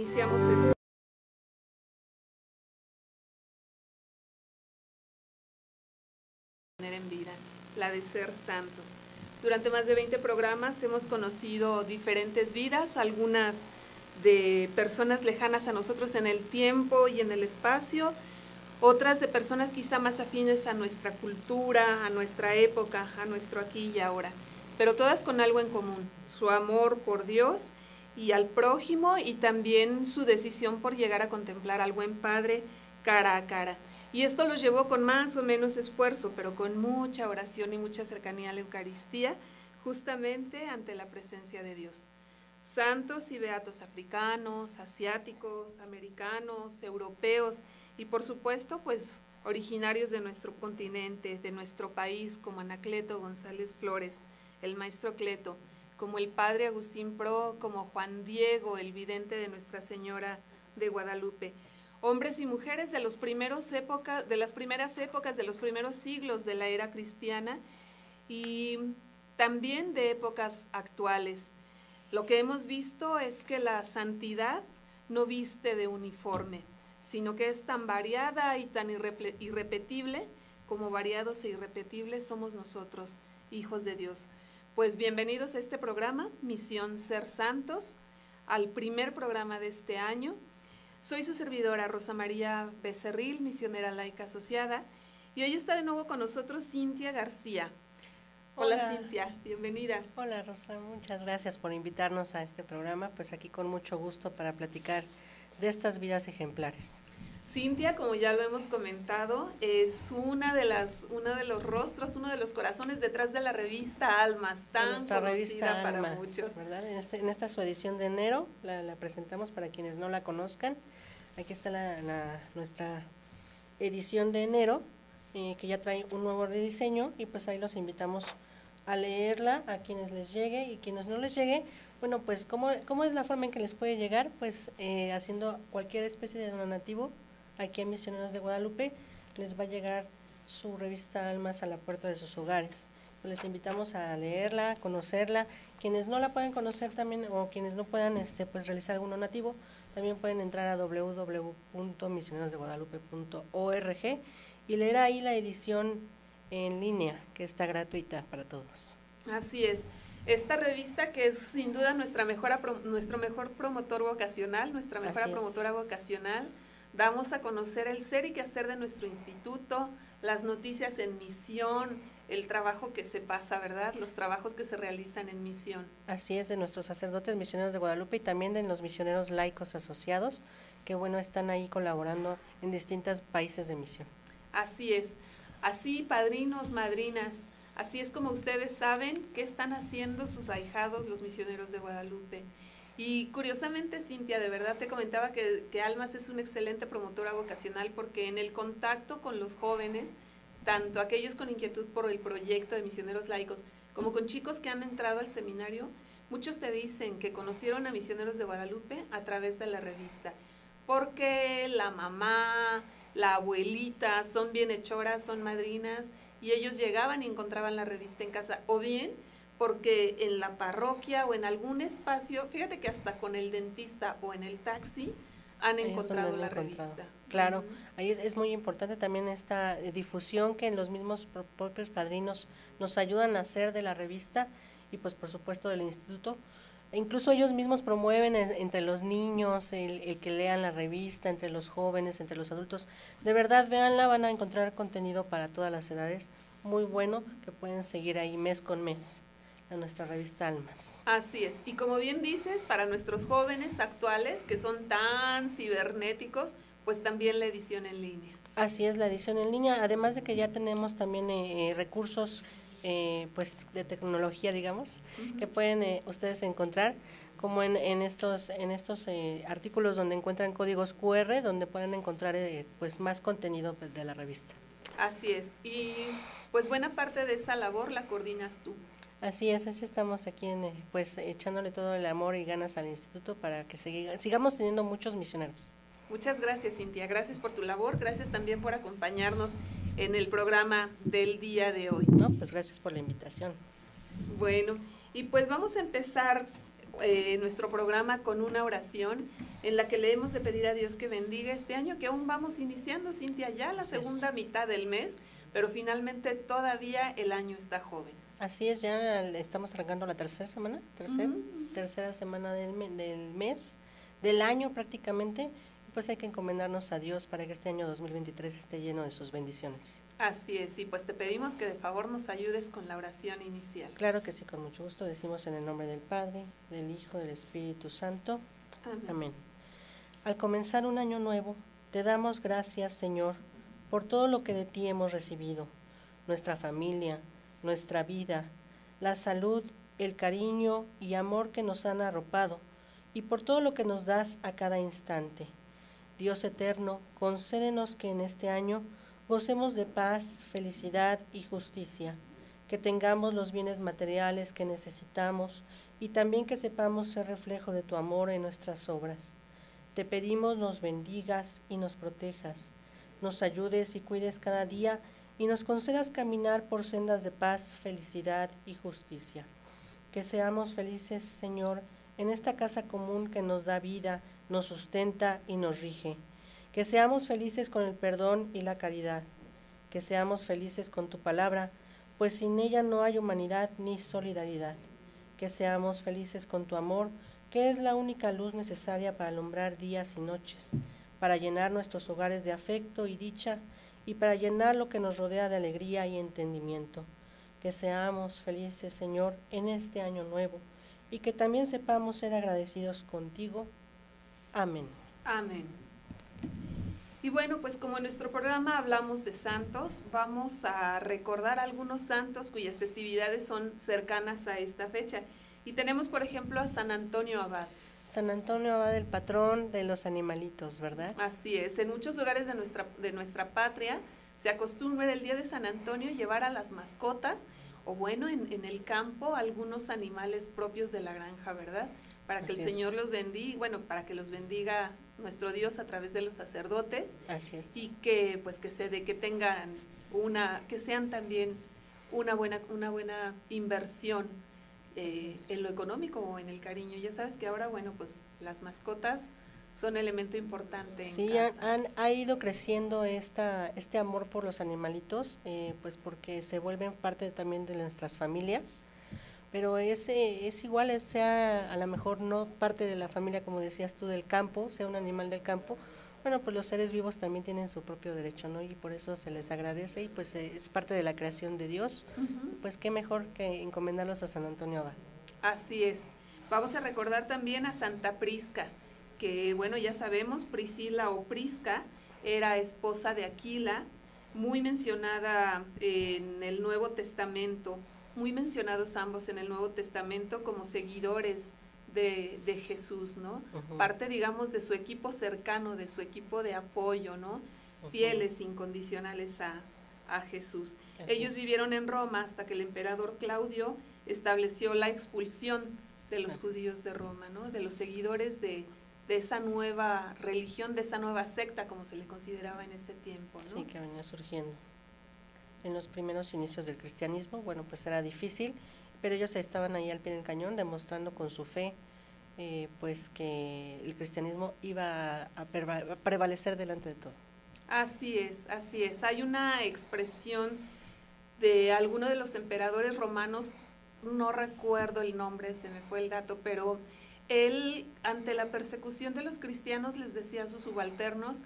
Iniciamos esta en vida, la de ser santos. Durante más de 20 programas hemos conocido diferentes vidas, algunas de personas lejanas a nosotros en el tiempo y en el espacio, otras de personas quizá más afines a nuestra cultura, a nuestra época, a nuestro aquí y ahora, pero todas con algo en común, su amor por Dios y al prójimo y también su decisión por llegar a contemplar al buen Padre cara a cara. Y esto lo llevó con más o menos esfuerzo, pero con mucha oración y mucha cercanía a la Eucaristía, justamente ante la presencia de Dios. Santos y beatos africanos, asiáticos, americanos, europeos y por supuesto pues originarios de nuestro continente, de nuestro país, como Anacleto González Flores, el maestro Cleto, como el padre Agustín Pro, como Juan Diego, el vidente de Nuestra Señora de Guadalupe. Hombres y mujeres de, las primeras épocas, de los primeros siglos de la era cristiana y también de épocas actuales. Lo que hemos visto es que la santidad no viste de uniforme, sino que es tan variada y tan irrepetible como variados e irrepetibles somos nosotros, hijos de Dios. Pues bienvenidos a este programa, Misión Ser Santos, al primer programa de este año. Soy su servidora Rosa María Becerril, misionera laica asociada, y hoy está de nuevo con nosotros Cintia García. Hola, Cintia, bienvenida. Hola Rosa, muchas gracias por invitarnos a este programa, pues aquí con mucho gusto para platicar de estas vidas ejemplares. Cintia, como ya lo hemos comentado, es una de las, uno de los rostros, uno de los corazones detrás de la revista Almas, tan Nuestra conocida para muchos. ¿verdad? En, este, en esta su edición de enero la, presentamos para quienes no la conozcan. Aquí está la, nuestra edición de enero, eh, que ya trae un nuevo rediseño y pues ahí los invitamos a leerla a quienes les llegue y quienes no les llegue. Bueno, pues ¿cómo, cómo es la forma en que les puede llegar? Pues eh, haciendo cualquier especie de donativo aquí en Misioneros de Guadalupe, les va a llegar su revista Almas a la puerta de sus hogares. Les invitamos a leerla, conocerla. Quienes no la pueden conocer también o quienes no puedan este, pues, realizar algún donativo, también pueden entrar a www.misionerosdeguadalupe.org y leer ahí la edición en línea, que está gratuita para todos. Así es. Esta revista que es sin duda nuestra mejor, nuestro mejor promotor vocacional, nuestra mejor promotora vocacional, Damos a conocer el ser y quehacer de nuestro instituto, las noticias en misión, el trabajo que se pasa, ¿verdad? Los trabajos que se realizan en misión. Así es, de nuestros sacerdotes misioneros de Guadalupe y también de los misioneros laicos asociados, que bueno, están ahí colaborando en distintos países de misión. Así es. Así, padrinos, madrinas, así es como ustedes saben qué están haciendo sus ahijados los misioneros de Guadalupe. Y curiosamente, Cintia, de verdad te comentaba que, Almas es una excelente promotora vocacional porque en el contacto con los jóvenes, tanto aquellos con inquietud por el proyecto de misioneros laicos, como con chicos que han entrado al seminario, muchos te dicen que conocieron a misioneros de Guadalupe a través de la revista, porque la mamá, la abuelita son bienhechoras, son madrinas, y ellos llegaban y encontraban la revista en casa, o bien porque en la parroquia o en algún espacio, fíjate que hasta con el dentista o en el taxi han encontrado la revista. Claro, ahí es, muy importante también esta difusión que los mismos propios padrinos nos ayudan a hacer de la revista y pues por supuesto del instituto. E incluso ellos mismos promueven entre los niños el, el, que lean la revista, entre los jóvenes, entre los adultos. De verdad, véanla, van a encontrar contenido para todas las edades, muy bueno, que pueden seguir ahí mes con mes a nuestra revista Almas. Así es. Y como bien dices, para nuestros jóvenes actuales que son tan cibernéticos, pues también la edición en línea. Así es, la edición en línea, además de que ya tenemos también eh, eh, recursos eh, pues de tecnología, digamos, que pueden ustedes encontrar como en, en estos en estos artículos donde encuentran códigos QR, donde pueden encontrar pues más contenido pues, de la revista. Así es. Y pues buena parte de esa labor la coordinas tú. Así es, así estamos aquí en, pues echándole todo el amor y ganas al instituto para que sigamos teniendo muchos misioneros. Muchas gracias, Cintia. Gracias por tu labor. Gracias también por acompañarnos en el programa del día de hoy. No, pues gracias por la invitación. Bueno, y pues vamos a empezar eh, nuestro programa con una oración en la que le hemos de pedir a Dios que bendiga este año, que aún vamos iniciando, Cintia, ya la segunda mitad del mes, pero finalmente todavía el año está joven. Así es, ya estamos arrancando la tercera semana, tercera semana del, del mes, del año prácticamente, pues hay que encomendarnos a Dios para que este año 2023 esté lleno de sus bendiciones. Así es, y pues te pedimos que de favor nos ayudes con la oración inicial. Claro que sí, con mucho gusto decimos en el nombre del Padre, del Hijo, del Espíritu Santo. Amén. Amén. Al comenzar un año nuevo, te damos gracias, Señor, por todo lo que de ti hemos recibido, nuestra familia, nuestra vida, la salud, el cariño y amor que nos han arropado, y por todo lo que nos das a cada instante. Dios eterno, concédenos que en este año gocemos de paz, felicidad y justicia, que tengamos los bienes materiales que necesitamos y también que sepamos ser reflejo de tu amor en nuestras obras. Te pedimos nos bendigas y nos protejas, nos ayudes y cuides cada día y nos concedas caminar por sendas de paz, felicidad y justicia. Que seamos felices, Señor, en esta casa común que nos da vida, nos sustenta y nos rige. Que seamos felices con el perdón y la caridad. Que seamos felices con tu palabra, pues sin ella no hay humanidad ni solidaridad. Que seamos felices con tu amor, que es la única luz necesaria para alumbrar días y noches, para llenar nuestros hogares de afecto y dicha, y para llenar lo que nos rodea de alegría y entendimiento. Que seamos felices, Señor, en este año nuevo, y que también sepamos ser agradecidos contigo Amén. Amén. Y bueno, pues como en nuestro programa hablamos de santos, vamos a recordar algunos santos cuyas festividades son cercanas a esta fecha. Y tenemos, por ejemplo, a San Antonio Abad. San Antonio Abad, el patrón de los animalitos, ¿verdad? Así es. En muchos lugares de nuestra, de nuestra patria se acostumbra el día de San Antonio llevar a las mascotas o bueno, en, en el campo algunos animales propios de la granja, ¿verdad? para que el Señor los bendiga, bueno, para que los bendiga nuestro Dios a través de los sacerdotes. Así es. Y que pues que se de que tengan una, que sean también una buena, una buena inversión eh, en lo económico o en el cariño. Ya sabes que ahora, bueno, pues las mascotas son elemento importante. Sí, Han, ha ido creciendo esta, este amor por los animalitos, eh, pues porque se vuelven parte también de nuestras familias pero ese es igual, sea a lo mejor no parte de la familia, como decías tú, del campo, sea un animal del campo, bueno, pues los seres vivos también tienen su propio derecho, ¿no? Y por eso se les agradece y pues eh, es parte de la creación de Dios. Pues qué mejor que encomendarlos a San Antonio Abad. Así es. Vamos a recordar también a Santa Prisca, que bueno, ya sabemos, Priscila o Prisca era esposa de Aquila, muy mencionada en el Nuevo Testamento muy mencionados ambos en el Nuevo Testamento como seguidores de, de Jesús, ¿no? Parte, digamos, de su equipo cercano, de su equipo de apoyo, ¿no? Fieles, incondicionales a, a Jesús. Ellos vivieron en Roma hasta que el emperador Claudio estableció la expulsión de los judíos de Roma, ¿no? De los seguidores de, de esa nueva religión, de esa nueva secta, como se le consideraba en ese tiempo, ¿no? Sí, que venía surgiendo en los primeros inicios del cristianismo, bueno, pues era difícil, pero ellos estaban ahí al pie del cañón demostrando con su fe eh, pues que el cristianismo iba a, prevalecer delante de todo. Así es, así es. Hay una expresión de alguno de los emperadores romanos, no recuerdo el nombre, se me fue el dato, pero él ante la persecución de los cristianos les decía a sus subalternos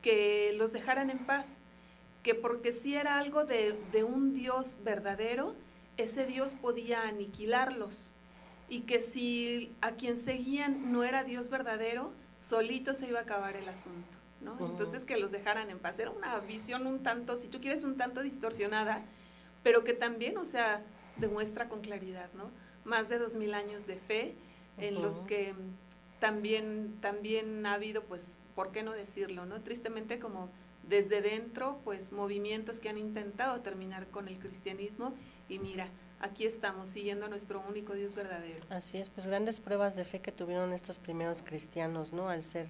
que los dejaran en paz, que porque si era algo de, un Dios verdadero, ese Dios podía aniquilarlos y que si a quien seguían no era Dios verdadero, solito se iba a acabar el asunto, ¿no? Oh. Entonces que los dejaran en paz. Era una visión un tanto, si tú quieres, un tanto distorsionada, pero que también, o sea, demuestra con claridad, ¿no? Más de dos mil años de fe en los que también, también ha habido, pues, ¿por qué no decirlo, no? Tristemente como desde dentro, pues movimientos que han intentado terminar con el cristianismo y mira, aquí estamos siguiendo a nuestro único Dios verdadero. Así es, pues grandes pruebas de fe que tuvieron estos primeros cristianos, ¿no? Al ser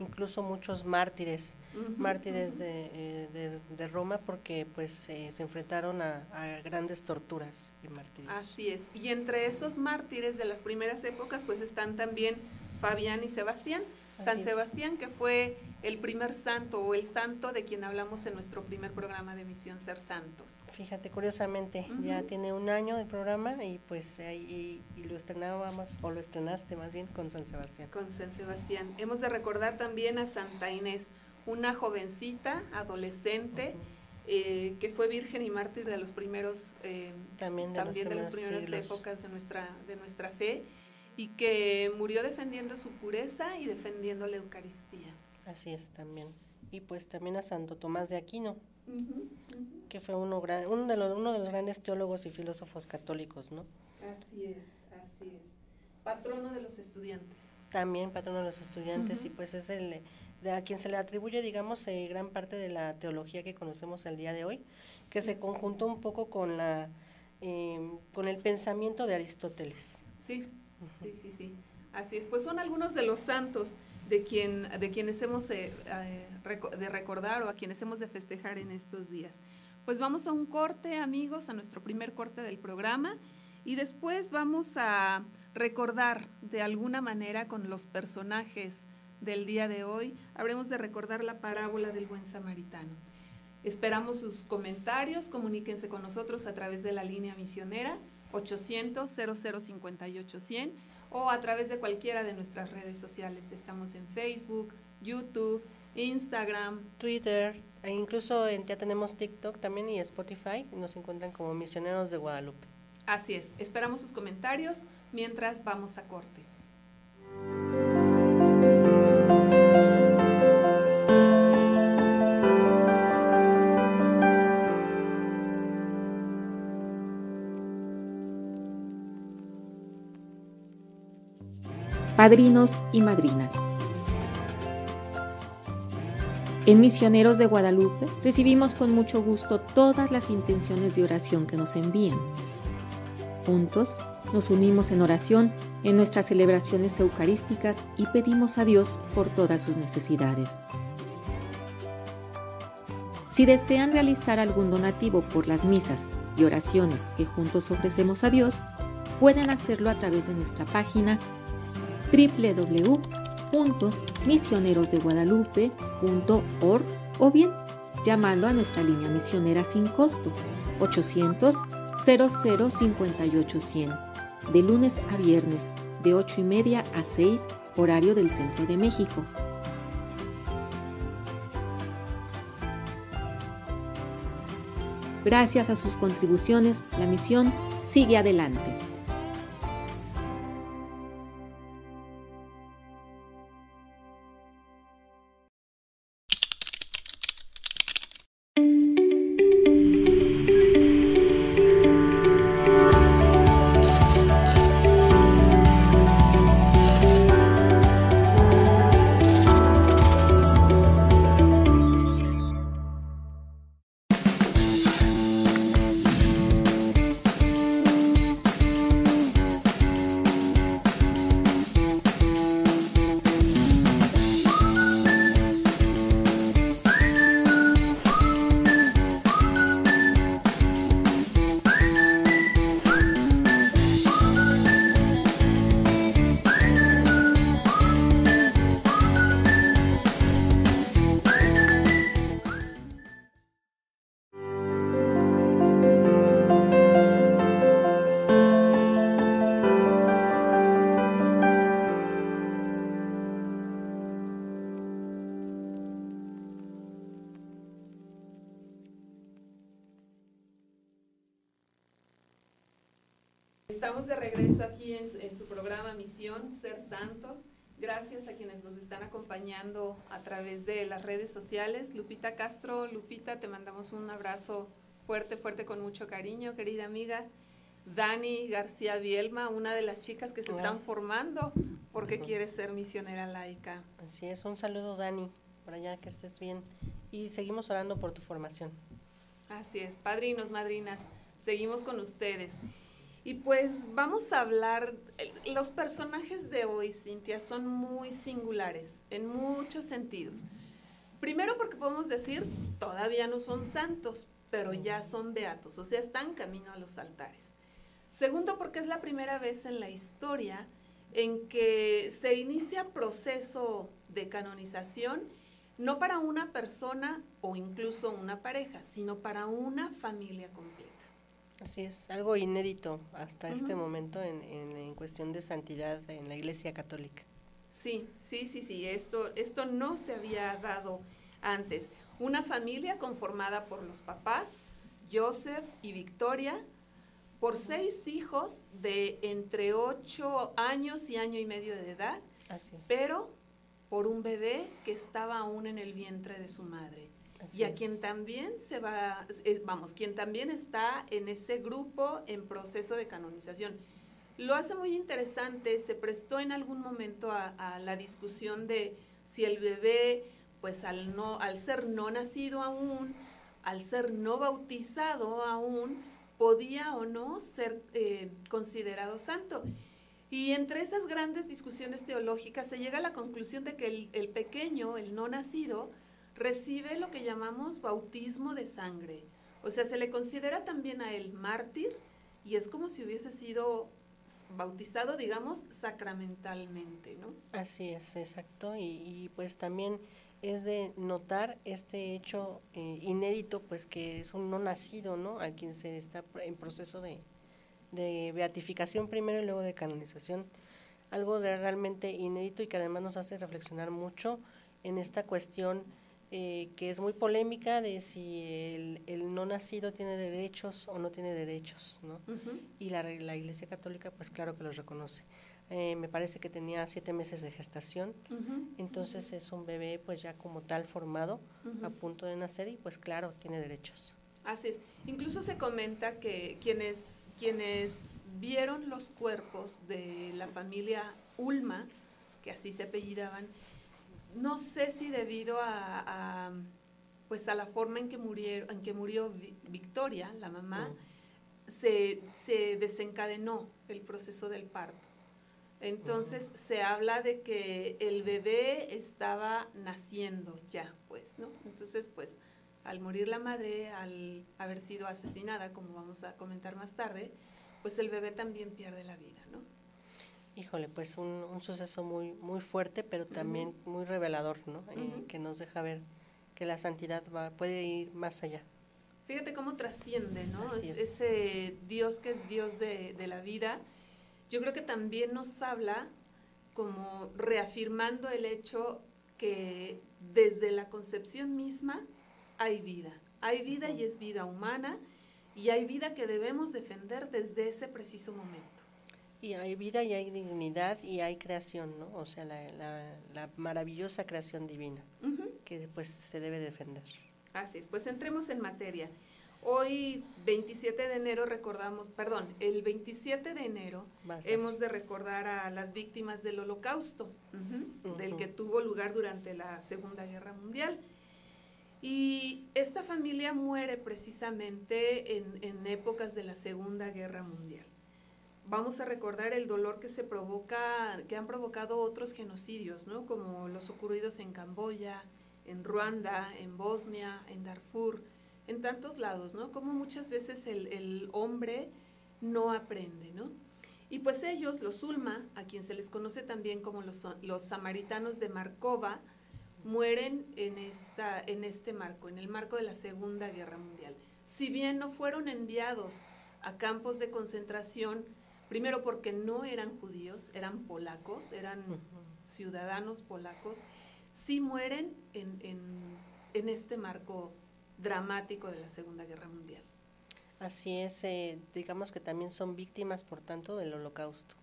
incluso muchos mártires, mártires eh, de, Roma, porque pues eh, se enfrentaron a, grandes torturas y mártires. Así es, y entre esos mártires de las primeras épocas, pues están también Fabián y Sebastián, San Sebastián, que fue el primer santo o el santo de quien hablamos en nuestro primer programa de Misión Ser Santos. Fíjate, curiosamente, ya tiene un año el programa y pues ahí y, lo estrenábamos, o lo estrenaste más bien con San Sebastián. Con San Sebastián. Hemos de recordar también a Santa Inés, una jovencita, adolescente, eh, que fue virgen y mártir de los primeros, eh, también de, también de las primeras épocas de nuestra, de nuestra fe y que murió defendiendo su pureza y defendiendo la Eucaristía. Así es también. Y pues también a Santo Tomás de Aquino, que fue uno, uno, de los, uno de los grandes teólogos y filósofos católicos, ¿no? Así es, así es. Patrono de los estudiantes. También patrono de los estudiantes y pues es el de a quien se le atribuye, digamos, eh, gran parte de la teología que conocemos el día de hoy, que se conjuntó un poco con la em, con el pensamiento de Aristóteles. Sí, sí, sí, sí. Así es. Pues son algunos de los santos de quien de quienes hemos eh, eh, de recordar o a quienes hemos de festejar en estos días. Pues vamos a un corte, amigos, a nuestro primer corte del programa y después vamos a recordar de alguna manera con los personajes del día de hoy, habremos de recordar la parábola del buen samaritano. Esperamos sus comentarios, comuníquense con nosotros a través de la línea misionera 800 0058 100 o a través de cualquiera de nuestras redes sociales. Estamos en Facebook, YouTube, Instagram, Twitter, e incluso en, ya tenemos TikTok también y Spotify. nos encuentran como Misioneros de Guadalupe. Así es. Esperamos sus comentarios mientras vamos a corte. Padrinos y madrinas. En Misioneros de Guadalupe recibimos con mucho gusto todas las intenciones de oración que nos envían. Juntos nos unimos en oración en nuestras celebraciones eucarísticas y pedimos a Dios por todas sus necesidades. Si desean realizar algún donativo por las misas y oraciones que juntos ofrecemos a Dios, pueden hacerlo a través de nuestra página www.misionerosdeguadalupe.org o bien llamando a nuestra línea misionera sin costo 800 0058 100 de lunes a viernes de 8 y media a 6 horario del centro de México. Gracias a sus contribuciones, la misión sigue adelante. En, su programa Misión Ser Santos. Gracias a quienes nos están acompañando a través de las redes sociales. Lupita Castro, Lupita, te mandamos un abrazo fuerte, fuerte, con mucho cariño, querida amiga. Dani García Bielma, una de las chicas que se están formando porque quiere ser misionera laica. Así es, un saludo Dani, por allá que estés bien. Y seguimos orando por tu formación. Así es, padrinos, madrinas, seguimos con ustedes. Y pues vamos a hablar, los personajes de hoy, Cintia, son muy singulares en muchos sentidos. Primero porque podemos decir, todavía no son santos, pero ya son beatos, o sea, están camino a los altares. Segundo porque es la primera vez en la historia en que se inicia proceso de canonización no para una persona o incluso una pareja, sino para una familia completa. Así es, algo inédito hasta este momento en, en, cuestión de santidad en la Iglesia Católica. Sí, sí, sí, sí, esto, esto no se había dado antes. Una familia conformada por los papás, Joseph y Victoria, por seis hijos de entre ocho años y año y medio de edad, pero por un bebé que estaba aún en el vientre de su madre. Y a quien también se va, vamos, quien también está en ese grupo en proceso de canonización. Lo hace muy interesante, se prestó en algún momento a, a la discusión de si el bebé, pues al, no, al ser no nacido aún, al ser no bautizado aún, podía o no ser eh, considerado santo. Y entre esas grandes discusiones teológicas se llega a la conclusión de que el, pequeño, el no nacido, recibe lo que llamamos bautismo de sangre. O sea, se le considera también a él mártir y es como si hubiese sido bautizado, digamos, sacramentalmente, ¿no? Así es, exacto. Y, pues también es de notar este hecho eh, inédito, pues que es un no nacido, ¿no? A quien se está en proceso de, beatificación primero y luego de canonización. Algo de realmente inédito y que además nos hace reflexionar mucho en esta cuestión eh, que es muy polémica de si el, no nacido tiene derechos o no tiene derechos, ¿no? Y la, la Iglesia Católica, pues claro que los reconoce. Eh, me parece que tenía siete meses de gestación, entonces es un bebé pues ya como tal formado, a punto de nacer y pues claro, tiene derechos. Así es. Incluso se comenta que quienes, quienes vieron los cuerpos de la familia Ulma, que así se apellidaban, no sé si debido a, pues a la forma en que murieron, en que murió Victoria, la mamá, se, se desencadenó el proceso del parto. Entonces se habla de que el bebé estaba naciendo ya, pues, ¿no? Entonces, pues, al morir la madre, al haber sido asesinada, como vamos a comentar más tarde, pues el bebé también pierde la vida, ¿no? Híjole, pues un, suceso muy, muy fuerte, pero también muy revelador, ¿no? Eh, que nos deja ver que la santidad va, puede ir más allá. Fíjate cómo trasciende, ¿no? Ese Dios que es Dios de, de la vida yo creo que también nos habla como reafirmando el hecho que desde la concepción misma hay vida. Hay vida y es vida humana y hay vida que debemos defender desde ese preciso momento. Y hay vida y hay dignidad y hay creación, ¿no? O sea, la, maravillosa creación divina que pues se debe defender. Así es, pues entremos en materia. Hoy, 27 de enero, recordamos, perdón, el 27 de enero hemos de recordar a las víctimas del holocausto, del que tuvo lugar durante la Segunda Guerra Mundial. Y esta familia muere precisamente en, en, épocas de la Segunda Guerra Mundial. Vamos a recordar el dolor que se provoca, que han provocado otros genocidios, ¿no? Como los ocurridos en Camboya, en Ruanda, en Bosnia, en Darfur, en tantos lados, ¿no? Como muchas veces el, hombre no aprende, ¿no? Y pues ellos, los Ulma, a quien se les conoce también como los, los samaritanos de Markova, mueren en, esta, en este marco, en el marco de la Segunda Guerra Mundial. Si bien no fueron enviados a campos de concentración, primero porque no eran judíos, eran polacos, eran ciudadanos polacos, sí mueren en, en, en este marco dramático de la Segunda Guerra Mundial. Así es, eh, digamos que también son víctimas, por tanto, del holocausto.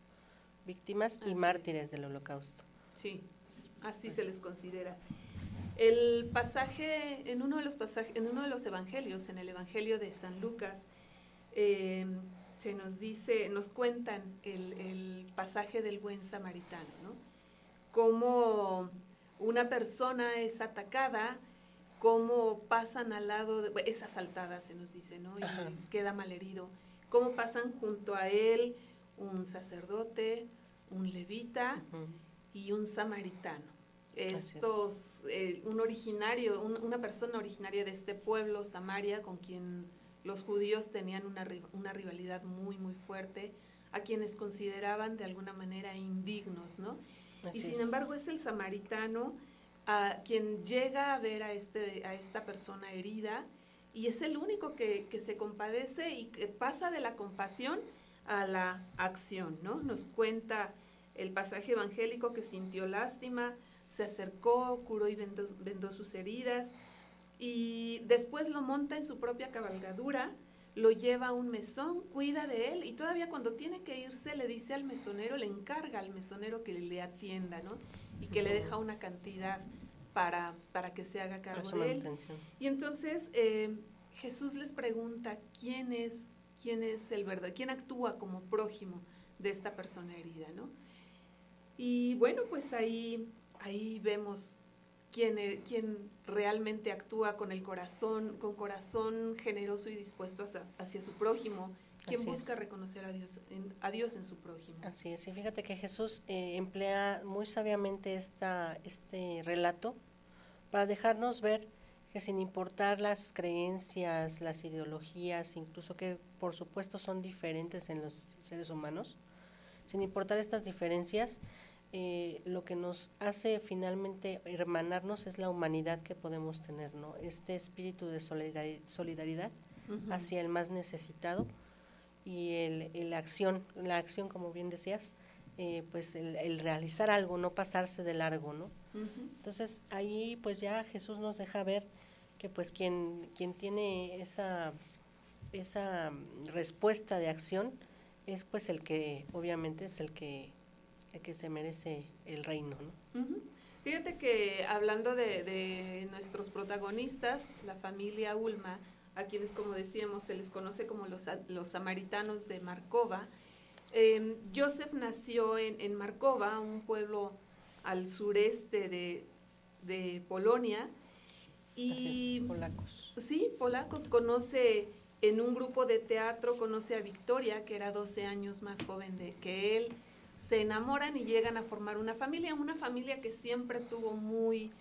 Víctimas y mártires del holocausto. Sí, así se les considera. El pasaje, en uno de los pasajes, en uno de los evangelios, en el Evangelio de San Lucas, em, se nos dice, nos cuentan el, el, pasaje del buen samaritano, ¿no? Cómo una persona es atacada cómo pasan al lado, de, es asaltada, se nos dice, ¿no? Y queda malherido. Cómo pasan junto a él un sacerdote, un levita y un samaritano. Estos, eh, un originario, una persona originaria de este pueblo, Samaria, con quien los judíos tenían una, una rivalidad muy, muy fuerte, a quienes consideraban de alguna manera indignos, ¿no? Así y sin es. embargo es el samaritano a quien llega a ver a, este, a esta persona herida y es el único que, que se compadece y que pasa de la compasión a la acción, ¿no? Nos cuenta el pasaje evangélico que sintió lástima, se acercó, curó y vendó, vendó sus heridas y después lo monta en su propia cabalgadura, lo lleva a un mesón, cuida de él y todavía cuando tiene que irse le dice al mesonero, le encarga al mesonero que le atienda, ¿no? Y que le deja una cantidad para, para que se haga cargo de él. Y entonces eh, Jesús les pregunta quién es, quién es el verdad, quién actúa como prójimo de esta persona herida, ¿no? Y bueno, pues ahí, ahí vemos quién, e- quién realmente actúa con el corazón, con corazón generoso y dispuesto hacia, hacia su prójimo, quien Así busca es. reconocer a Dios, en, a Dios en su prójimo. Así es, y fíjate que Jesús eh, emplea muy sabiamente esta, este relato para dejarnos ver que sin importar las creencias, las ideologías, incluso que por supuesto son diferentes en los seres humanos, sin importar estas diferencias, eh, lo que nos hace finalmente hermanarnos es la humanidad que podemos tener, ¿no? Este espíritu de solidari- solidaridad hacia el más necesitado y el, el acción, la acción como bien decías, eh, pues el, el realizar algo, no pasarse de largo, ¿no? Entonces ahí pues ya Jesús nos deja ver que pues quien, quien tiene esa, esa mm, respuesta de acción es pues el que obviamente es el que, que se merece el reino, ¿no? Fíjate que hablando de, de nuestros protagonistas, la familia Ulma, a quienes como decíamos se les conoce como los, los samaritanos de Markova, eh, Joseph nació en, en Markova, un pueblo al sureste de, de Polonia, y polacos. Sí, polacos. Conoce en un grupo de teatro, conoce a Victoria, que era 12 años más joven de, que él. Se enamoran y llegan a formar una familia, una familia que siempre tuvo muy,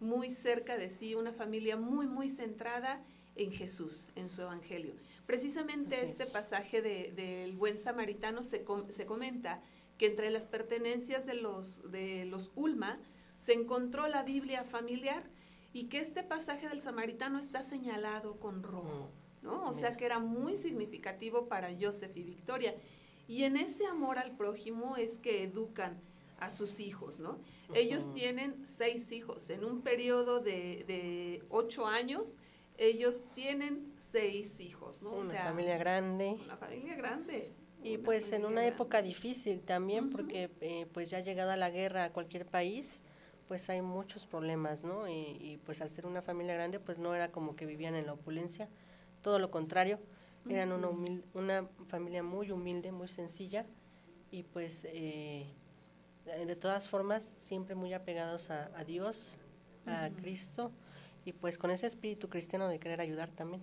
muy cerca de sí, una familia muy, muy centrada en Jesús, en su evangelio. Precisamente Así este es. pasaje de- del buen samaritano se, com- se comenta que entre las pertenencias de los, de los Ulma se encontró la Biblia familiar y que este pasaje del samaritano está señalado con rojo, ¿no? O sea que era muy significativo para Joseph y Victoria. Y en ese amor al prójimo es que educan a sus hijos, ¿no? Ellos tienen seis hijos. En un periodo de, de ocho años, ellos tienen seis hijos, ¿no? O Una sea, familia grande. Una familia grande. Y una pues en una grande. época difícil también, porque eh, pues ya llegada la guerra a cualquier país, pues hay muchos problemas, ¿no? Y, y, pues al ser una familia grande, pues no era como que vivían en la opulencia, todo lo contrario, eran una, una familia muy humilde, muy sencilla, y pues eh, de todas formas siempre muy apegados a, a Dios, a. Cristo, y pues con ese espíritu cristiano de querer ayudar también.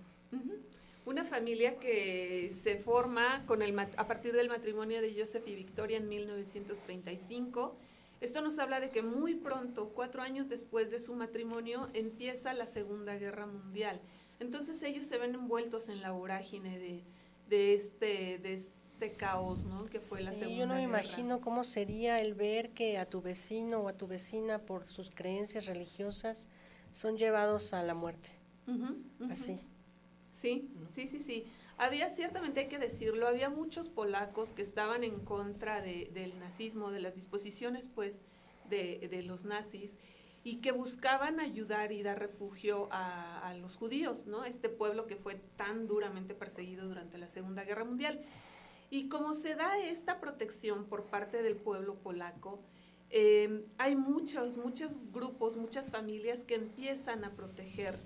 Una familia que se forma con el, a partir del matrimonio de Joseph y Victoria en 1935. Esto nos habla de que muy pronto, cuatro años después de su matrimonio, empieza la Segunda Guerra Mundial. Entonces ellos se ven envueltos en la vorágine de, de, este, de este caos, ¿no? Que fue la Sí, Segunda yo no me Guerra. imagino cómo sería el ver que a tu vecino o a tu vecina por sus creencias religiosas son llevados a la muerte, así. Sí, sí, sí, sí. Había, ciertamente hay que decirlo, había muchos polacos que estaban en contra de- del nazismo, de las disposiciones, pues, de, de los nazis, y que buscaban ayudar y dar refugio a, los judíos, ¿no? Este pueblo que fue tan duramente perseguido durante la Segunda Guerra Mundial. Y como se da esta protección por parte del pueblo polaco, eh, hay muchos, muchos grupos, muchas familias que empiezan a proteger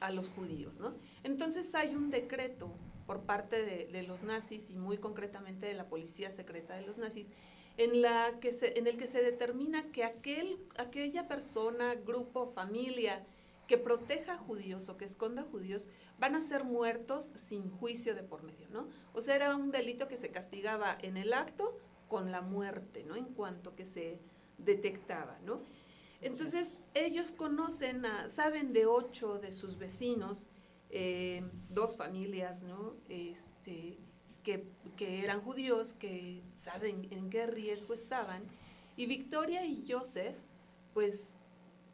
a los judíos, ¿no? Entonces hay un decreto por parte de, de los nazis y muy concretamente de la policía secreta de los nazis, en, la que se, en el que se determina que aquel, aquella persona, grupo, familia que proteja a judíos o que esconda a judíos van a ser muertos sin juicio de por medio, ¿no? O sea, era un delito que se castigaba en el acto con la muerte, ¿no? En cuanto que se detectaba, ¿no? Entonces, ellos conocen, a, saben de ocho de sus vecinos, eh, dos familias, ¿no? Este, que, que eran judíos, que saben en qué riesgo estaban. Y Victoria y Joseph, pues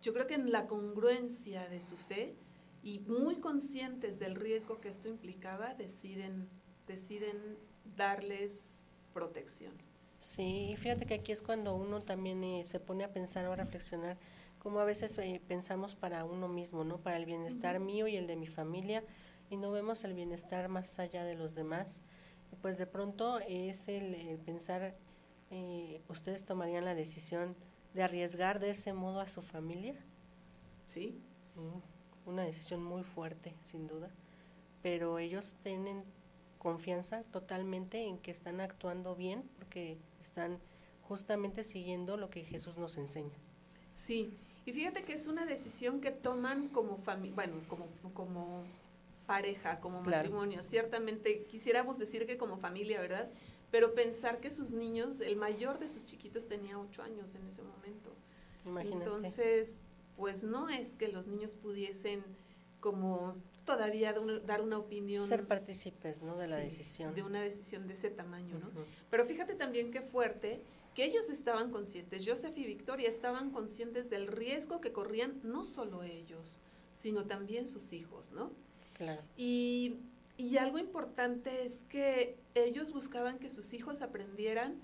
yo creo que en la congruencia de su fe y muy conscientes del riesgo que esto implicaba, deciden, deciden darles protección. Sí, fíjate que aquí es cuando uno también eh, se pone a pensar o a reflexionar, como a veces eh, pensamos para uno mismo, ¿no? Para el bienestar mío y el de mi familia, y no vemos el bienestar más allá de los demás. Pues de pronto es el, pensar, eh, ¿ustedes tomarían la decisión de arriesgar de ese modo a su familia? Sí. Mm, una decisión muy fuerte, sin duda, pero ellos tienen confianza totalmente en que están actuando bien porque están justamente siguiendo lo que Jesús nos enseña. Sí, y fíjate que es una decisión que toman como familia, bueno, como, como pareja, como matrimonio. Ciertamente quisiéramos decir que como familia, ¿verdad? Pero pensar que sus niños, el mayor de sus chiquitos tenía ocho años en ese momento. Imagínate. Entonces, pues no es que los niños pudiesen como todavía dar una opinión. Ser partícipes, ¿no? De la decisión. De una decisión de ese tamaño, ¿no? Pero fíjate también qué fuerte que ellos estaban conscientes, Joseph y Victoria estaban conscientes del riesgo que corrían no solo ellos, sino también sus hijos, ¿no? Claro. Y, y algo importante es que ellos buscaban que sus hijos aprendieran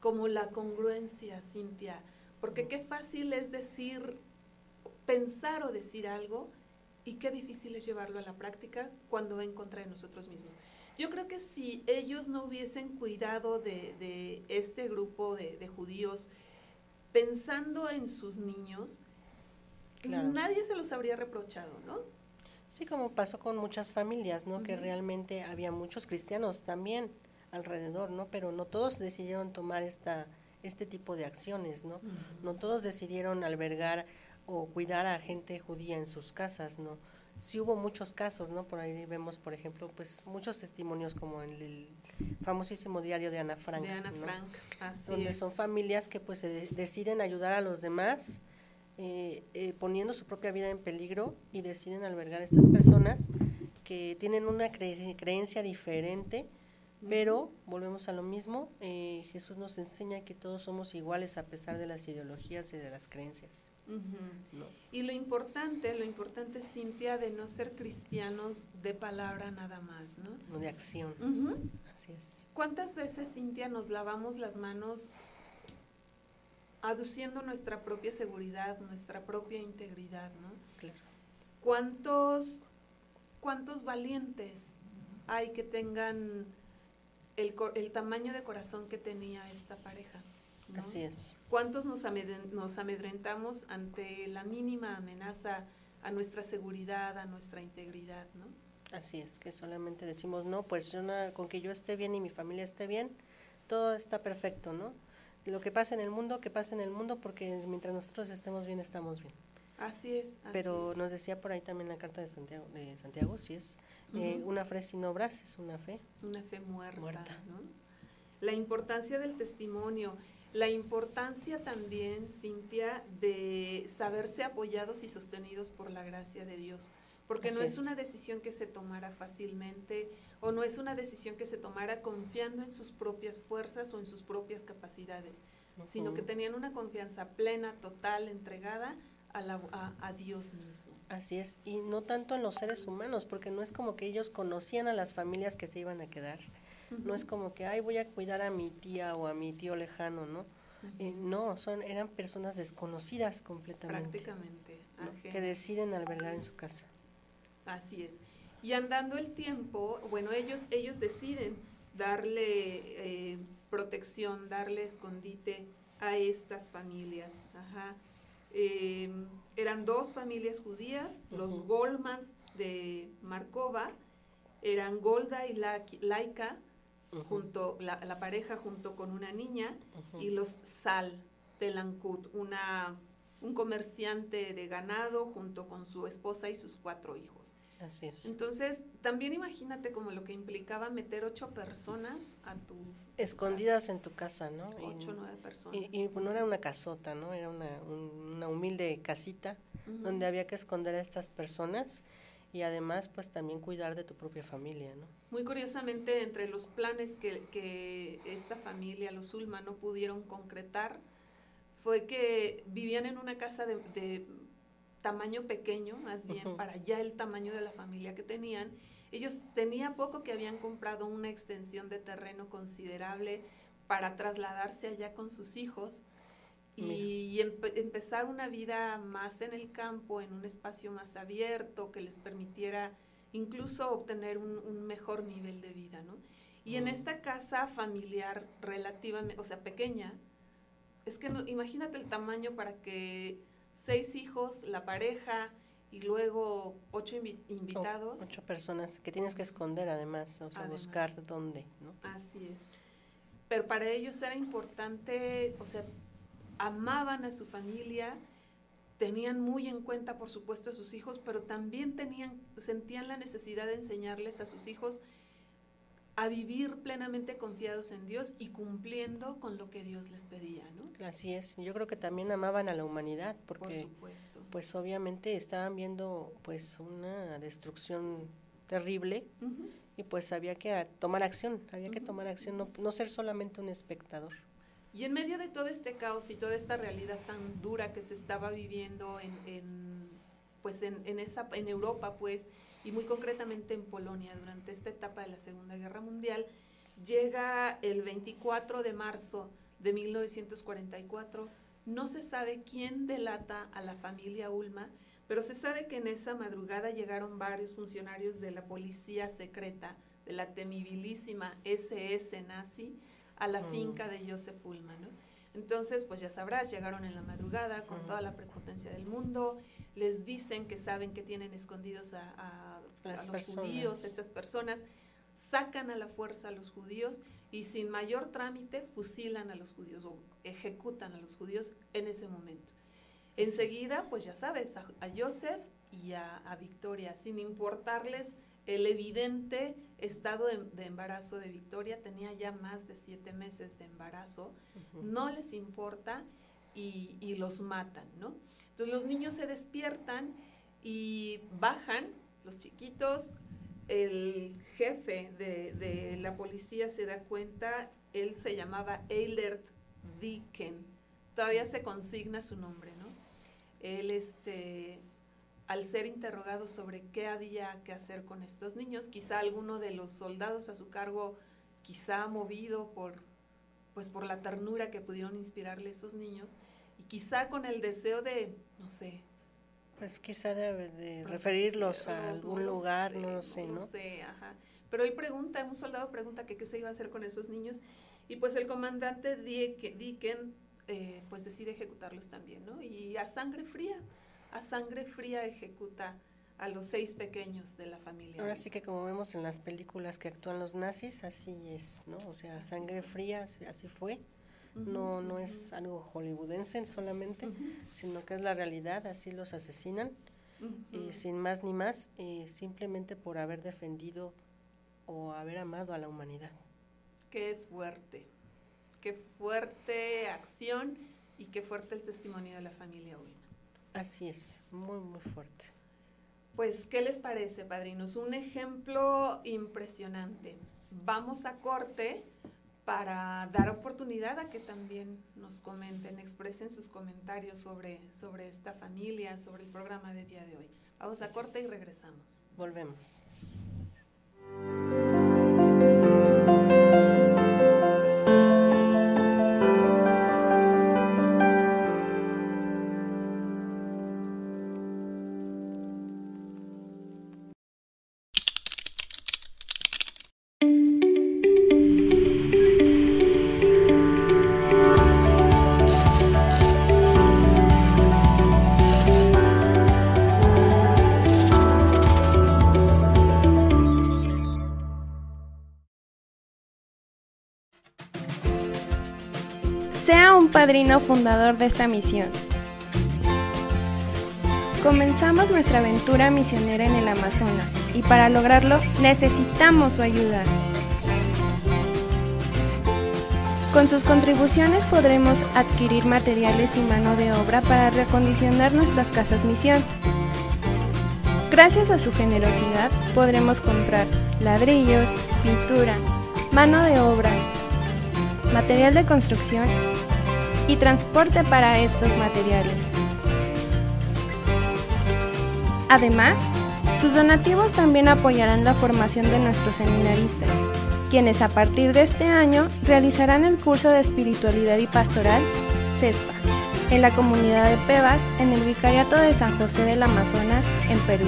como la congruencia, Cintia, porque qué fácil es decir, pensar o decir algo y qué difícil es llevarlo a la práctica cuando va en contra de nosotros mismos. Yo creo que si ellos no hubiesen cuidado de, este grupo de, judíos, pensando en sus niños, nadie se los habría reprochado, ¿no? Sí, como pasó con muchas familias, ¿no? Que realmente había muchos cristianos también alrededor, ¿no? Pero no todos decidieron tomar esta, este tipo de acciones, ¿no? No todos decidieron albergar o cuidar a gente judía en sus casas, ¿no? Sí hubo muchos casos, ¿no? Por ahí vemos, por ejemplo, pues muchos testimonios como en el famosísimo diario de Ana Frank. De Ana Frank, así Donde son familias que pues se deciden ayudar a los demás, eh, eh, poniendo su propia vida en peligro y deciden albergar a estas personas que tienen una creencia diferente, pero volvemos a lo mismo, eh, Jesús nos enseña que todos somos iguales a pesar de las ideologías y de las creencias. Y lo importante, lo importante, Cintia, de no ser cristianos de palabra nada más, ¿no? De acción. Así es. ¿Cuántas veces, Cintia, nos lavamos las manos aduciendo nuestra propia seguridad, nuestra propia integridad, ¿no? Claro. ¿Cuántos, cuántos valientes hay que tengan el, el tamaño de corazón que tenía esta pareja? Así es. ¿Cuántos nos, nos amedrentamos ante la mínima amenaza a nuestra seguridad, a nuestra integridad, ¿no? Así es, que solamente decimos, no, pues con que yo esté bien y mi familia esté bien, todo está perfecto, ¿no? Lo que pasa en el mundo, que pasa en el mundo, porque mientras nosotros estemos bien, estamos bien. Así es. Pero nos decía por ahí también la carta de Santiago, de Santiago si es eh, una fe sin obras, es una fe. Una fe muerta, muerta. ¿no? La importancia del testimonio la importancia también, Cintia, de saberse apoyados y sostenidos por la gracia de Dios, porque no es, una decisión que se tomara fácilmente o no es una decisión que se tomara confiando en sus propias fuerzas o en sus propias capacidades, sino que tenían una confianza plena, total, entregada a, la, a, Dios mismo. Así es, y no tanto en los seres humanos, porque no es como que ellos conocían a las familias que se iban a quedar no es como que, ay, voy a cuidar a mi tía o a mi tío lejano, ¿no? Eh, no, son, eran personas desconocidas completamente. Prácticamente. Que deciden albergar en su casa. Así es. Y andando el tiempo, bueno, ellos, ellos deciden darle eh, protección, darle escondite a estas familias. Ajá. Em, eran dos familias judías, los Goldman de Markova, eran Golda y Laika, junto la, pareja junto con una niña y los Sal de Lankut, una un comerciante de ganado junto con su esposa y sus cuatro hijos. Así es. Entonces, también imagínate como lo que implicaba meter ocho personas a tu... Escondidas en tu casa, ¿no? Ocho, nueve personas. Y, pues, no era una casota, ¿no? Era una, una humilde casita donde había que esconder a estas personas y además pues también cuidar de tu propia familia, ¿no? Muy curiosamente, entre los planes que, que esta familia, los Zulma, no pudieron concretar, fue que vivían en una casa de, tamaño pequeño, más bien, para ya el tamaño de la familia que tenían. Ellos tenían poco que habían comprado una extensión de terreno considerable para trasladarse allá con sus hijos y empezar una vida más en el campo, en un espacio más abierto que les permitiera incluso obtener un, mejor nivel de vida, ¿no? Y en esta casa familiar relativamente, o sea, pequeña, es que imagínate el tamaño para que seis hijos, la pareja y luego ocho invitados. ocho personas que tienes que esconder además, o sea, buscar dónde, ¿no? Así es. Pero para ellos era importante, o sea, amaban a su familia, tenían muy en cuenta, por supuesto, a sus hijos, pero también tenían, sentían la necesidad de enseñarles a sus hijos a vivir plenamente confiados en Dios y cumpliendo con lo que Dios les pedía, ¿no? Así es. Yo creo que también amaban a la humanidad, porque, pues obviamente estaban viendo, pues una destrucción terrible y pues había que tomar acción, había que tomar acción, no, no ser solamente un espectador. Y en medio de todo este caos y toda esta realidad tan dura que se estaba viviendo en, pues en, esa, en Europa, pues, y muy concretamente en Polonia durante esta etapa de la Segunda Guerra Mundial, llega el 24 de marzo de 1944. No se sabe quién delata a la familia Ulma, pero se sabe que en esa madrugada llegaron varios funcionarios de la policía secreta, de la temibilísima SS nazi, a la mm. finca de Joseph Ullman. ¿no? Entonces, pues ya sabrás, llegaron en la madrugada con toda la prepotencia del mundo, les dicen que saben que tienen escondidos a, los judíos, estas personas, sacan a la fuerza a los judíos y sin mayor trámite fusilan a los judíos o ejecutan a los judíos en ese momento. Enseguida, pues ya sabes, a, Joseph y a Victoria, sin importarles el evidente estado de, embarazo de Victoria, tenía ya más de siete meses de embarazo, no les importa y, los matan, ¿no? Entonces los niños se despiertan y bajan, los chiquitos, el jefe de, la policía se da cuenta, él se llamaba Eilert Dicken, todavía se consigna su nombre, ¿no? Él este, al ser interrogado sobre qué había que hacer con estos niños, quizá alguno de los soldados a su cargo, quizá movido por, pues por la ternura que pudieron inspirarle esos niños, y quizá con el deseo de, no sé, pues quizá de, referirlos a algún lugar, no lo sé, ¿no? No sé, ajá. Pero él pregunta, un soldado pregunta que qué se iba a hacer con esos niños, y pues el comandante Dicken, eh, pues decide ejecutarlos también, ¿no? Y a sangre fría a sangre fría ejecuta a los seis pequeños de la familia. Ahora sí que como vemos en las películas que actúan los nazis, así es, ¿no? O sea, sangre fría, así fue. No, no es algo hollywoodense solamente, sino que es la realidad, así los asesinan, y sin más ni más, y simplemente por haber defendido o haber amado a la humanidad. Qué fuerte, qué fuerte acción y qué fuerte el testimonio de la familia hoy. Así es, muy, muy fuerte. Pues, ¿qué les parece, padrinos? Un ejemplo impresionante. Vamos a corte para dar oportunidad a que también nos comenten, expresen sus comentarios sobre, sobre esta familia, sobre el programa de día de hoy. Vamos a corte y regresamos. Volvemos. Padrino fundador de esta misión. Comenzamos nuestra aventura misionera en el Amazonas y para lograrlo necesitamos su ayuda. Con sus contribuciones podremos adquirir materiales y mano de obra para reacondicionar nuestras casas misión. Gracias a su generosidad podremos comprar ladrillos, pintura, mano de obra, material de construcción y transporte para estos materiales. Además, sus donativos también apoyarán la formación de nuestros seminaristas, quienes a partir de este año realizarán el curso de espiritualidad y pastoral CESPA en la comunidad de Pebas en el Vicariato de San José del Amazonas en Perú.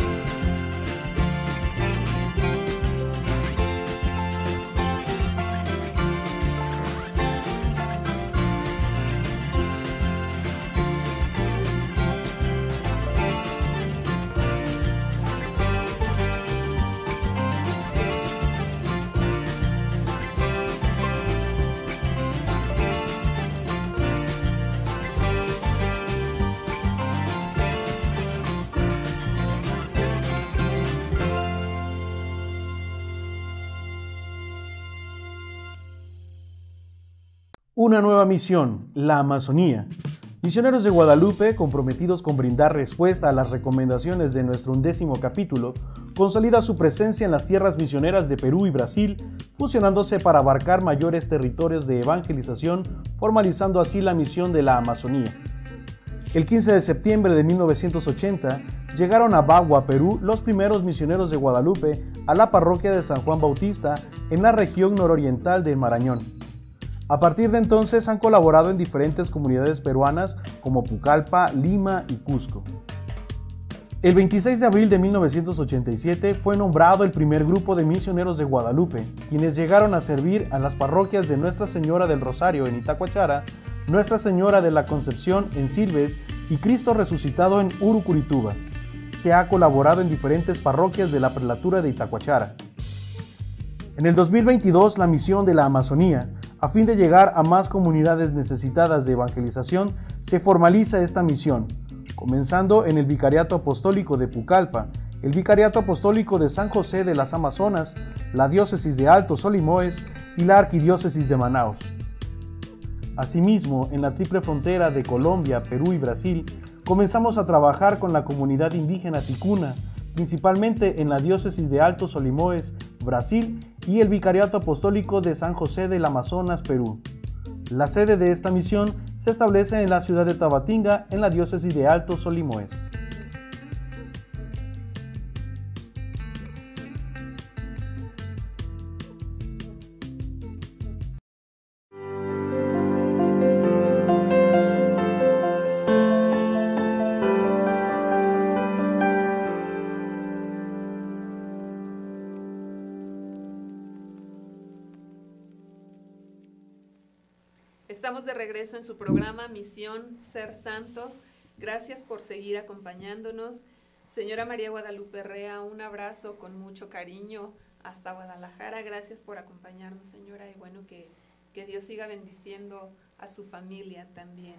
Una nueva misión, la Amazonía. Misioneros de Guadalupe, comprometidos con brindar respuesta a las recomendaciones de nuestro undécimo capítulo, consolida su presencia en las tierras misioneras de Perú y Brasil, fusionándose para abarcar mayores territorios de evangelización, formalizando así la misión de la Amazonía. El 15 de septiembre de 1980, llegaron a Bagua, Perú, los primeros misioneros de Guadalupe a la parroquia de San Juan Bautista en la región nororiental del Marañón. A partir de entonces han colaborado en diferentes comunidades peruanas como Pucallpa, Lima y Cusco. El 26 de abril de 1987 fue nombrado el primer grupo de misioneros de Guadalupe, quienes llegaron a servir a las parroquias de Nuestra Señora del Rosario en Itacuachara, Nuestra Señora de la Concepción en Silves y Cristo Resucitado en Urucurituba. Se ha colaborado en diferentes parroquias de la prelatura de Itacuachara. En el 2022, la misión de la Amazonía a fin de llegar a más comunidades necesitadas de evangelización, se formaliza esta misión, comenzando en el Vicariato Apostólico de Pucallpa, el Vicariato Apostólico de San José de las Amazonas, la Diócesis de Alto Solimoes y la Arquidiócesis de Manaos. Asimismo, en la triple frontera de Colombia, Perú y Brasil, comenzamos a trabajar con la comunidad indígena ticuna, principalmente en la diócesis de Alto Solimoes, Brasil, y el Vicariato Apostólico de San José del Amazonas, Perú. La sede de esta misión se establece en la ciudad de Tabatinga, en la diócesis de Alto Solimoes. Regreso en su programa Misión Ser Santos. Gracias por seguir acompañándonos. Señora María Guadalupe Rea, un abrazo con mucho cariño hasta Guadalajara. Gracias por acompañarnos, señora, y bueno, que, que Dios siga bendiciendo a su familia también.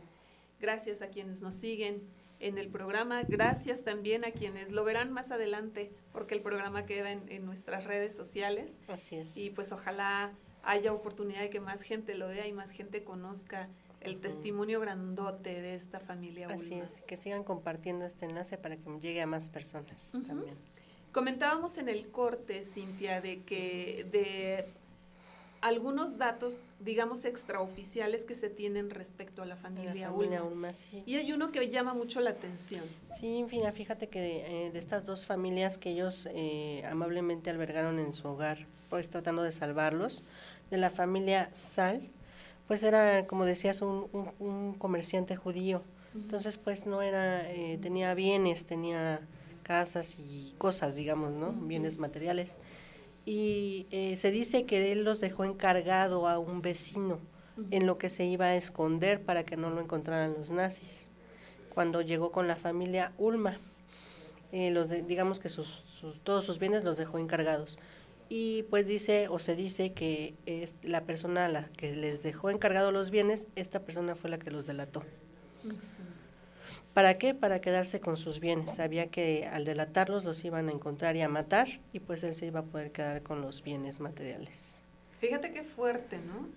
Gracias a quienes nos siguen en el programa. Gracias también a quienes lo verán más adelante, porque el programa queda en, en nuestras redes sociales. Así es. Y pues ojalá haya oportunidad de que más gente lo vea y más gente conozca el testimonio grandote de esta familia. Así es, que sigan compartiendo este enlace para que llegue a más personas también. Comentábamos en el corte, Cintia, de que de algunos datos, digamos, extraoficiales que se tienen respecto a la familia, la familia Ulma. sí. Y hay uno que llama mucho la atención. Sí, en fin, fíjate que eh, de estas dos familias que ellos eh, amablemente albergaron en su hogar, pues tratando de salvarlos, de la familia Sal, pues era, como decías, un, un, comerciante judío. Entonces, pues no era, eh, tenía bienes, tenía casas y cosas, digamos, ¿no? Bienes materiales. Y eh, se dice que él los dejó encargado a un vecino en lo que se iba a esconder para que no lo encontraran los nazis. Cuando llegó con la familia Ulma, eh, los digamos que sus, todos sus bienes los dejó encargados y pues dice o se dice que es la persona a la que les dejó encargado los bienes, esta persona fue la que los delató. ¿Para qué? Para quedarse con sus bienes. Sabía que al delatarlos los iban a encontrar y a matar y pues él se iba a poder quedar con los bienes materiales. Fíjate qué fuerte, ¿no?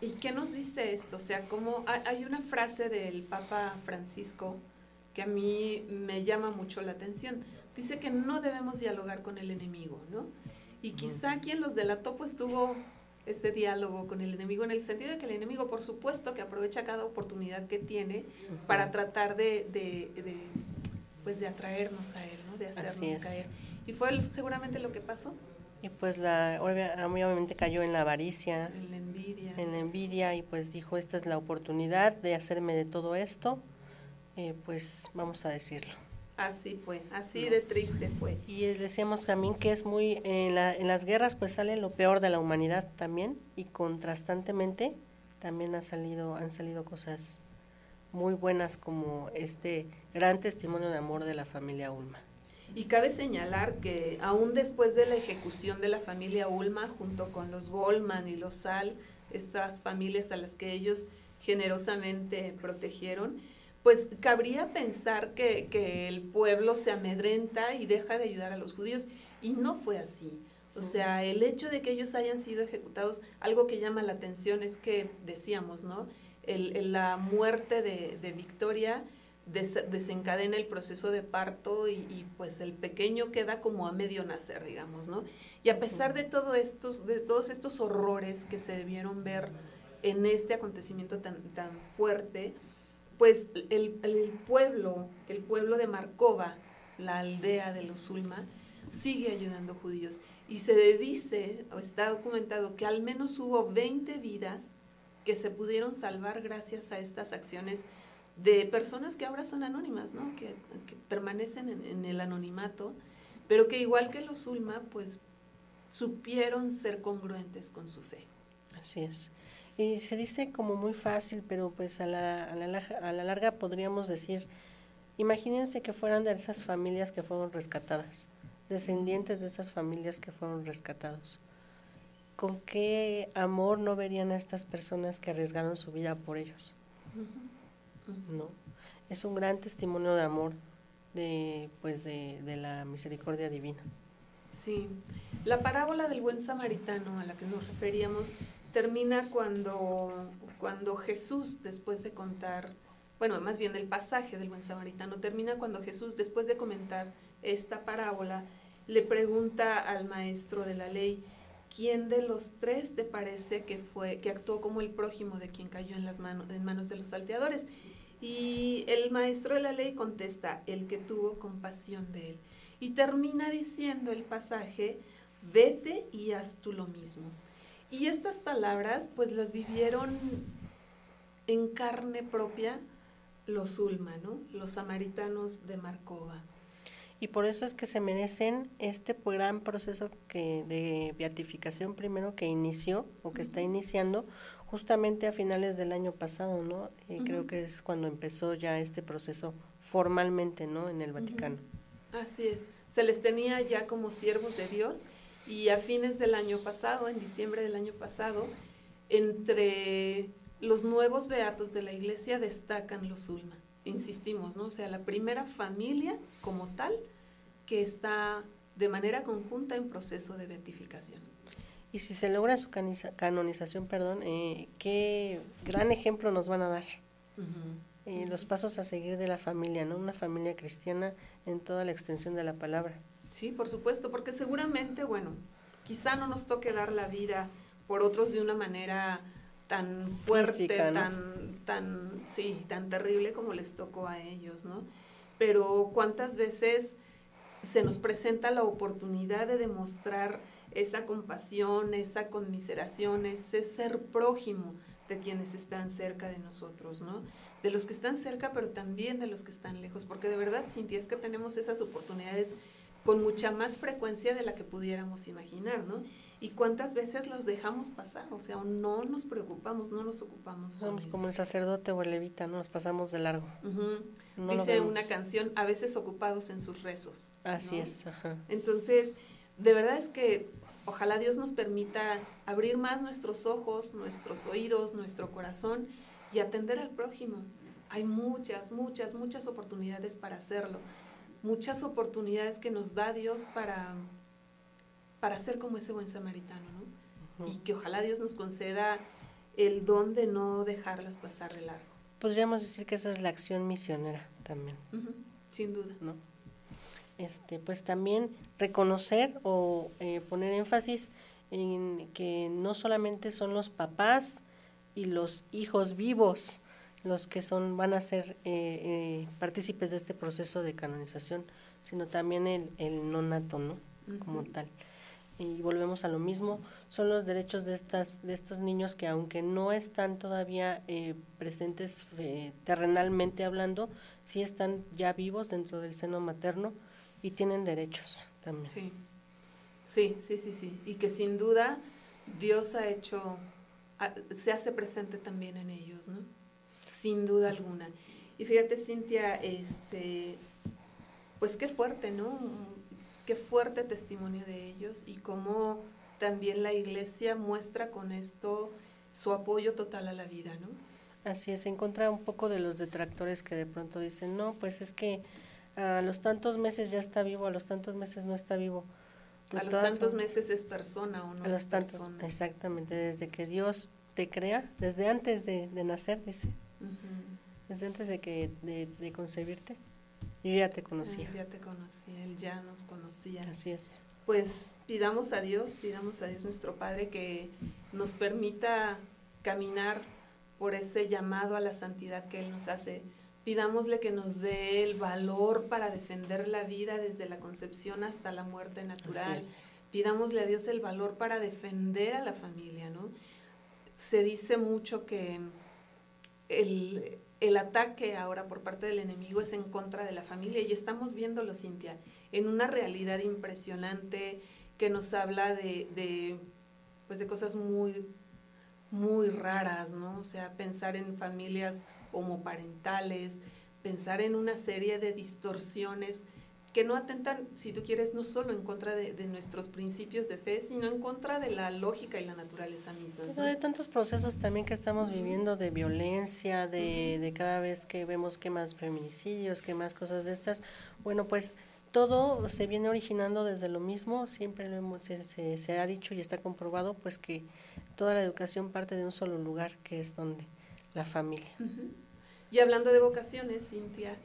¿Y qué nos dice esto? O sea, como hay una frase del Papa Francisco que a mí me llama mucho la atención. Dice que no debemos dialogar con el enemigo, ¿no? Y quizá quien los delató pues tuvo ese diálogo con el enemigo en el sentido de que el enemigo por supuesto que aprovecha cada oportunidad que tiene para tratar de, de, de pues de atraernos a él, ¿no? De hacernos caer. Y fue seguramente lo que pasó. Y pues la obviamente cayó en la avaricia, en la envidia. En la envidia y pues dijo, esta es la oportunidad de hacerme de todo esto, eh, pues vamos a decirlo. Así fue, así de triste fue. Y decíamos también que es muy, en, la, en las guerras pues sale lo peor de la humanidad también y contrastantemente también ha salido, han salido cosas muy buenas como este gran testimonio de amor de la familia Ulma. Y cabe señalar que aún después de la ejecución de la familia Ulma, junto con los Goldman y los Sal, estas familias a las que ellos generosamente protegieron, pues cabría pensar que, que, el pueblo se amedrenta y deja de ayudar a los judíos. Y no fue así. O sea, el hecho de que ellos hayan sido ejecutados, algo que llama la atención es que, decíamos, ¿no? El, la muerte de, de Victoria desencadena el proceso de parto y, pues el pequeño queda como a medio nacer, digamos, ¿no? Y a pesar de todo estos, de todos estos horrores que se debieron ver en este acontecimiento tan, tan fuerte, pues el, pueblo, el pueblo de Marcova, la aldea de los Zulma, sigue ayudando judíos. Y se dice, o está documentado, que al menos hubo 20 vidas que se pudieron salvar gracias a estas acciones de personas que ahora son anónimas, ¿no? Que, permanecen en, el anonimato, pero que igual que los Ulma, pues supieron ser congruentes con su fe. Así es. Y se dice como muy fácil, pero pues a la, a la, a la larga podríamos decir, imagínense que fueran de esas familias que fueron rescatadas, descendientes de esas familias que fueron rescatados. ¿Con qué amor no verían a estas personas que arriesgaron su vida por ellos? ¿no? Es un gran testimonio de amor de, pues de, la misericordia divina. Sí, la parábola del buen samaritano a la que nos referíamos termina cuando, cuando Jesús, después de contar, bueno, más bien el pasaje del buen samaritano, termina cuando Jesús, después de comentar esta parábola, le pregunta al maestro de la ley, ¿quién de los tres te parece que fue, que actuó como el prójimo de quien cayó en las manos, en manos de los salteadores? Y el maestro de la ley contesta, el que tuvo compasión de él. Y termina diciendo el pasaje, vete y haz tú lo mismo. Y estas palabras pues las vivieron en carne propia los Ulma, ¿no? los samaritanos de Marcova. Y por eso es que se merecen este gran proceso que de beatificación primero que inició o que está iniciando justamente a finales del año pasado, ¿no? Eh, creo que es cuando empezó ya este proceso formalmente, ¿no? En el Vaticano. Así es. Se les tenía ya como siervos de Dios y a fines del año pasado, en diciembre del año pasado, entre los nuevos beatos de la iglesia destacan los Ulma. Insistimos, ¿no? O sea, la primera familia como tal que está de manera conjunta en proceso de beatificación. Y si se logra su canonización, perdón, eh, qué gran ejemplo nos van a dar. Eh, los pasos a seguir de la familia, ¿no? Una familia cristiana en toda la extensión de la palabra. Sí, por supuesto, porque seguramente, bueno, quizá no nos toque dar la vida por otros de una manera tan fuerte, tan, tan, sí, tan terrible como les tocó a ellos, ¿no? Pero cuántas veces se nos presenta la oportunidad de demostrar esa compasión, esa conmiseración, ese ser prójimo de quienes están cerca de nosotros, ¿no? De los que están cerca, pero también de los que están lejos, porque de verdad, Cintia, es que tenemos esas oportunidades con mucha más frecuencia de la que pudiéramos imaginar, ¿no? Y cuántas veces los dejamos pasar, o sea, no nos preocupamos, no nos ocupamos. Somos como el sacerdote o el levita, ¿no? Nos pasamos de largo. Dice una canción, a veces ocupados en sus rezos. Así es, ajá. Entonces, de verdad es que Ojalá Dios nos permita abrir más nuestros ojos, nuestros oídos, nuestro corazón y atender al prójimo. Hay muchas, muchas, muchas oportunidades para hacerlo. Muchas oportunidades que nos da Dios para, para ser como ese buen samaritano, ¿no? Y que ojalá Dios nos conceda el don de no dejarlas pasar de largo. podríamos decir que esa es la acción misionera también. Sin duda. ¿no? Este, pues también reconocer o eh, poner énfasis en que no solamente son los papás y los hijos vivos los que son van a ser eh, eh, partícipes de este proceso de canonización, sino también el, el nonato, ¿no? Como tal. Y volvemos a lo mismo, son los derechos de, estas, de estos niños que aunque no están todavía eh, presentes terrenalmente hablando, sí están ya vivos dentro del seno materno y tienen derechos también. Sí, sí, sí, sí, sí. Y que sin duda Dios ha hecho, se hace presente también en ellos, ¿no? Sin duda alguna. Y fíjate, Cintia, este, pues qué fuerte, ¿no? Qué fuerte testimonio de ellos y cómo también la iglesia muestra con esto su apoyo total a la vida, ¿no? Así es, en contra un poco de los detractores que de pronto dicen, no, pues es que a los tantos meses ya está vivo, a los tantos meses no está vivo. a los tantos meses es persona o no a los tantos, Exactamente, desde que Dios te crea, desde antes de, nacer, dice, desde antes de que de, concebirte, yo ya te conocía. ya te conocía, Él ya nos conocía. Así es. Pues pidamos a Dios, pidamos a Dios nuestro Padre que nos permita caminar por ese llamado a la santidad que Él nos hace Pidámosle que nos dé el valor para defender la vida desde la concepción hasta la muerte natural. Pidámosle a Dios el valor para defender a la familia, ¿no? Se dice mucho que el, el ataque ahora por parte del enemigo es en contra de la familia y estamos viéndolo, Cintia, en una realidad impresionante que nos habla de, de, pues de cosas muy, muy raras, ¿no? O sea, pensar en familias homoparentales, pensar en una serie de distorsiones que no atentan, si tú quieres, no solo en contra de, nuestros principios de fe, sino en contra de la lógica y la naturaleza misma. ¿no? De tantos procesos también que estamos viviendo de violencia, de, de cada vez que vemos que más feminicidios, que más cosas de estas, bueno, pues todo se viene originando desde lo mismo, siempre lo hemos, se, se, ha dicho y está comprobado, pues que toda la educación parte de un solo lugar, que es donde la familia. Y hablando de vocaciones, Cintia,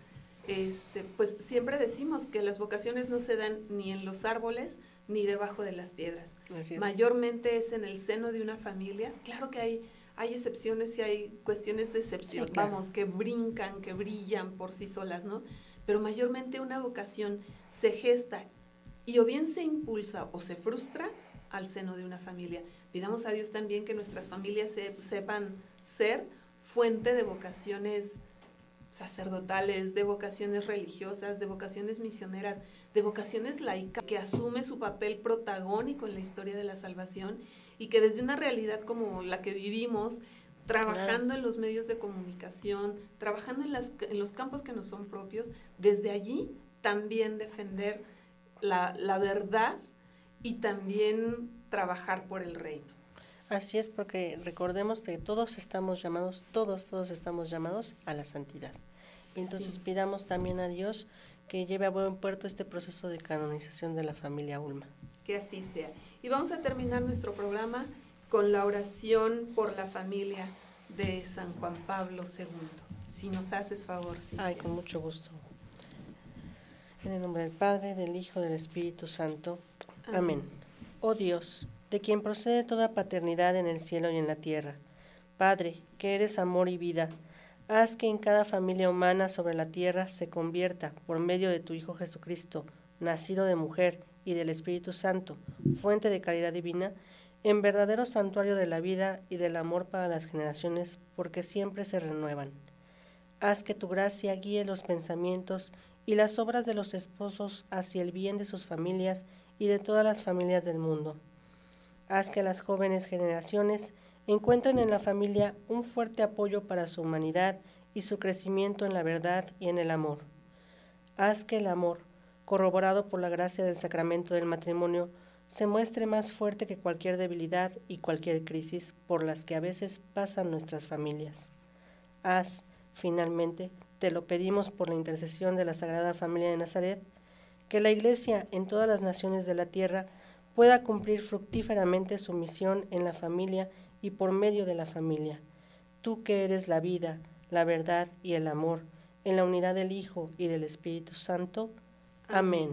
este, pues siempre decimos que las vocaciones no se dan ni en los árboles ni debajo de las piedras. Mayormente es en el seno de una familia. Claro que hay, hay excepciones y hay cuestiones de excepción, vamos, que brincan, que brillan por sí solas, ¿no? Pero mayormente una vocación se gesta y o bien se impulsa o se frustra al seno de una familia. Pidamos a Dios también que nuestras familias sepan ser fuente de vocaciones sacerdotales, de vocaciones religiosas, de vocaciones misioneras, de vocaciones laicas, que asume su papel protagónico en la historia de la salvación y que desde una realidad como la que vivimos, trabajando en los medios de comunicación, trabajando en, las, los campos que nos son propios, desde allí también defender la, la verdad y también trabajar por el reino. Así es, porque recordemos que todos estamos llamados, todos, todos estamos llamados a la santidad. Y entonces pidamos también a Dios que lleve a buen puerto este proceso de canonización de la familia Ulma. Que así sea. Y vamos a terminar nuestro programa con la oración por la familia de San Juan Pablo II. Si nos haces favor, sí. Ay, con mucho gusto. En el nombre del Padre, del Hijo, del Espíritu Santo. Amén. Oh Dios, de quien procede toda paternidad en el cielo y en la tierra. Padre, que eres amor y vida, haz que en cada familia humana sobre la tierra se convierta, por medio de tu Hijo Jesucristo, nacido de mujer y del Espíritu Santo, fuente de caridad divina, en verdadero santuario de la vida y del amor para las generaciones, porque siempre se renuevan. Haz que tu gracia guíe los pensamientos y las obras de los esposos hacia el bien de sus familias y de todas las familias del mundo Haz que las jóvenes generaciones encuentren en la familia un fuerte apoyo para su humanidad y su crecimiento en la verdad y en el amor. Haz que el amor, corroborado por la gracia del sacramento del matrimonio, se muestre más fuerte que cualquier debilidad y cualquier crisis por las que a veces pasan nuestras familias. Haz, finalmente, te lo pedimos por la intercesión de la Sagrada Familia de Nazaret, que la Iglesia en todas las naciones de la tierra pueda cumplir fructíferamente su misión en la familia y por medio de la familia. Tú que eres la vida, la verdad y el amor, en la unidad del Hijo y del Espíritu Santo. Amén.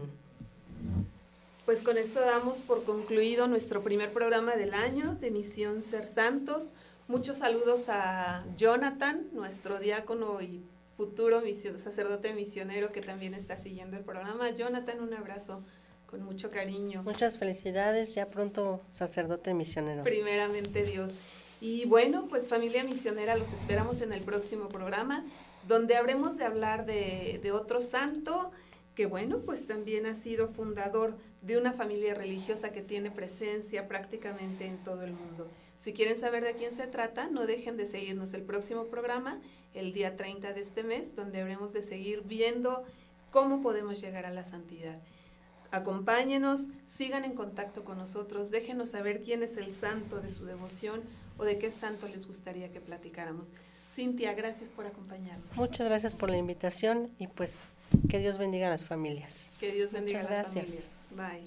Pues con esto damos por concluido nuestro primer programa del año de Misión Ser Santos. Muchos saludos a Jonathan, nuestro diácono y futuro sacerdote misionero que también está siguiendo el programa. Jonathan, un abrazo con mucho cariño. Muchas felicidades, ya pronto sacerdote misionero. Primeramente Dios. Y bueno, pues familia misionera, los esperamos en el próximo programa, donde habremos de hablar de, de otro santo que bueno, pues también ha sido fundador de una familia religiosa que tiene presencia prácticamente en todo el mundo. Si quieren saber de quién se trata, no dejen de seguirnos el próximo programa, el día 30 de este mes, donde habremos de seguir viendo cómo podemos llegar a la santidad. Acompáñenos, sigan en contacto con nosotros, déjenos saber quién es el santo de su devoción o de qué santo les gustaría que platicáramos. Cintia, gracias por acompañarnos. Muchas gracias por la invitación y pues que Dios bendiga a las familias. Que Dios bendiga a las familias. Bye.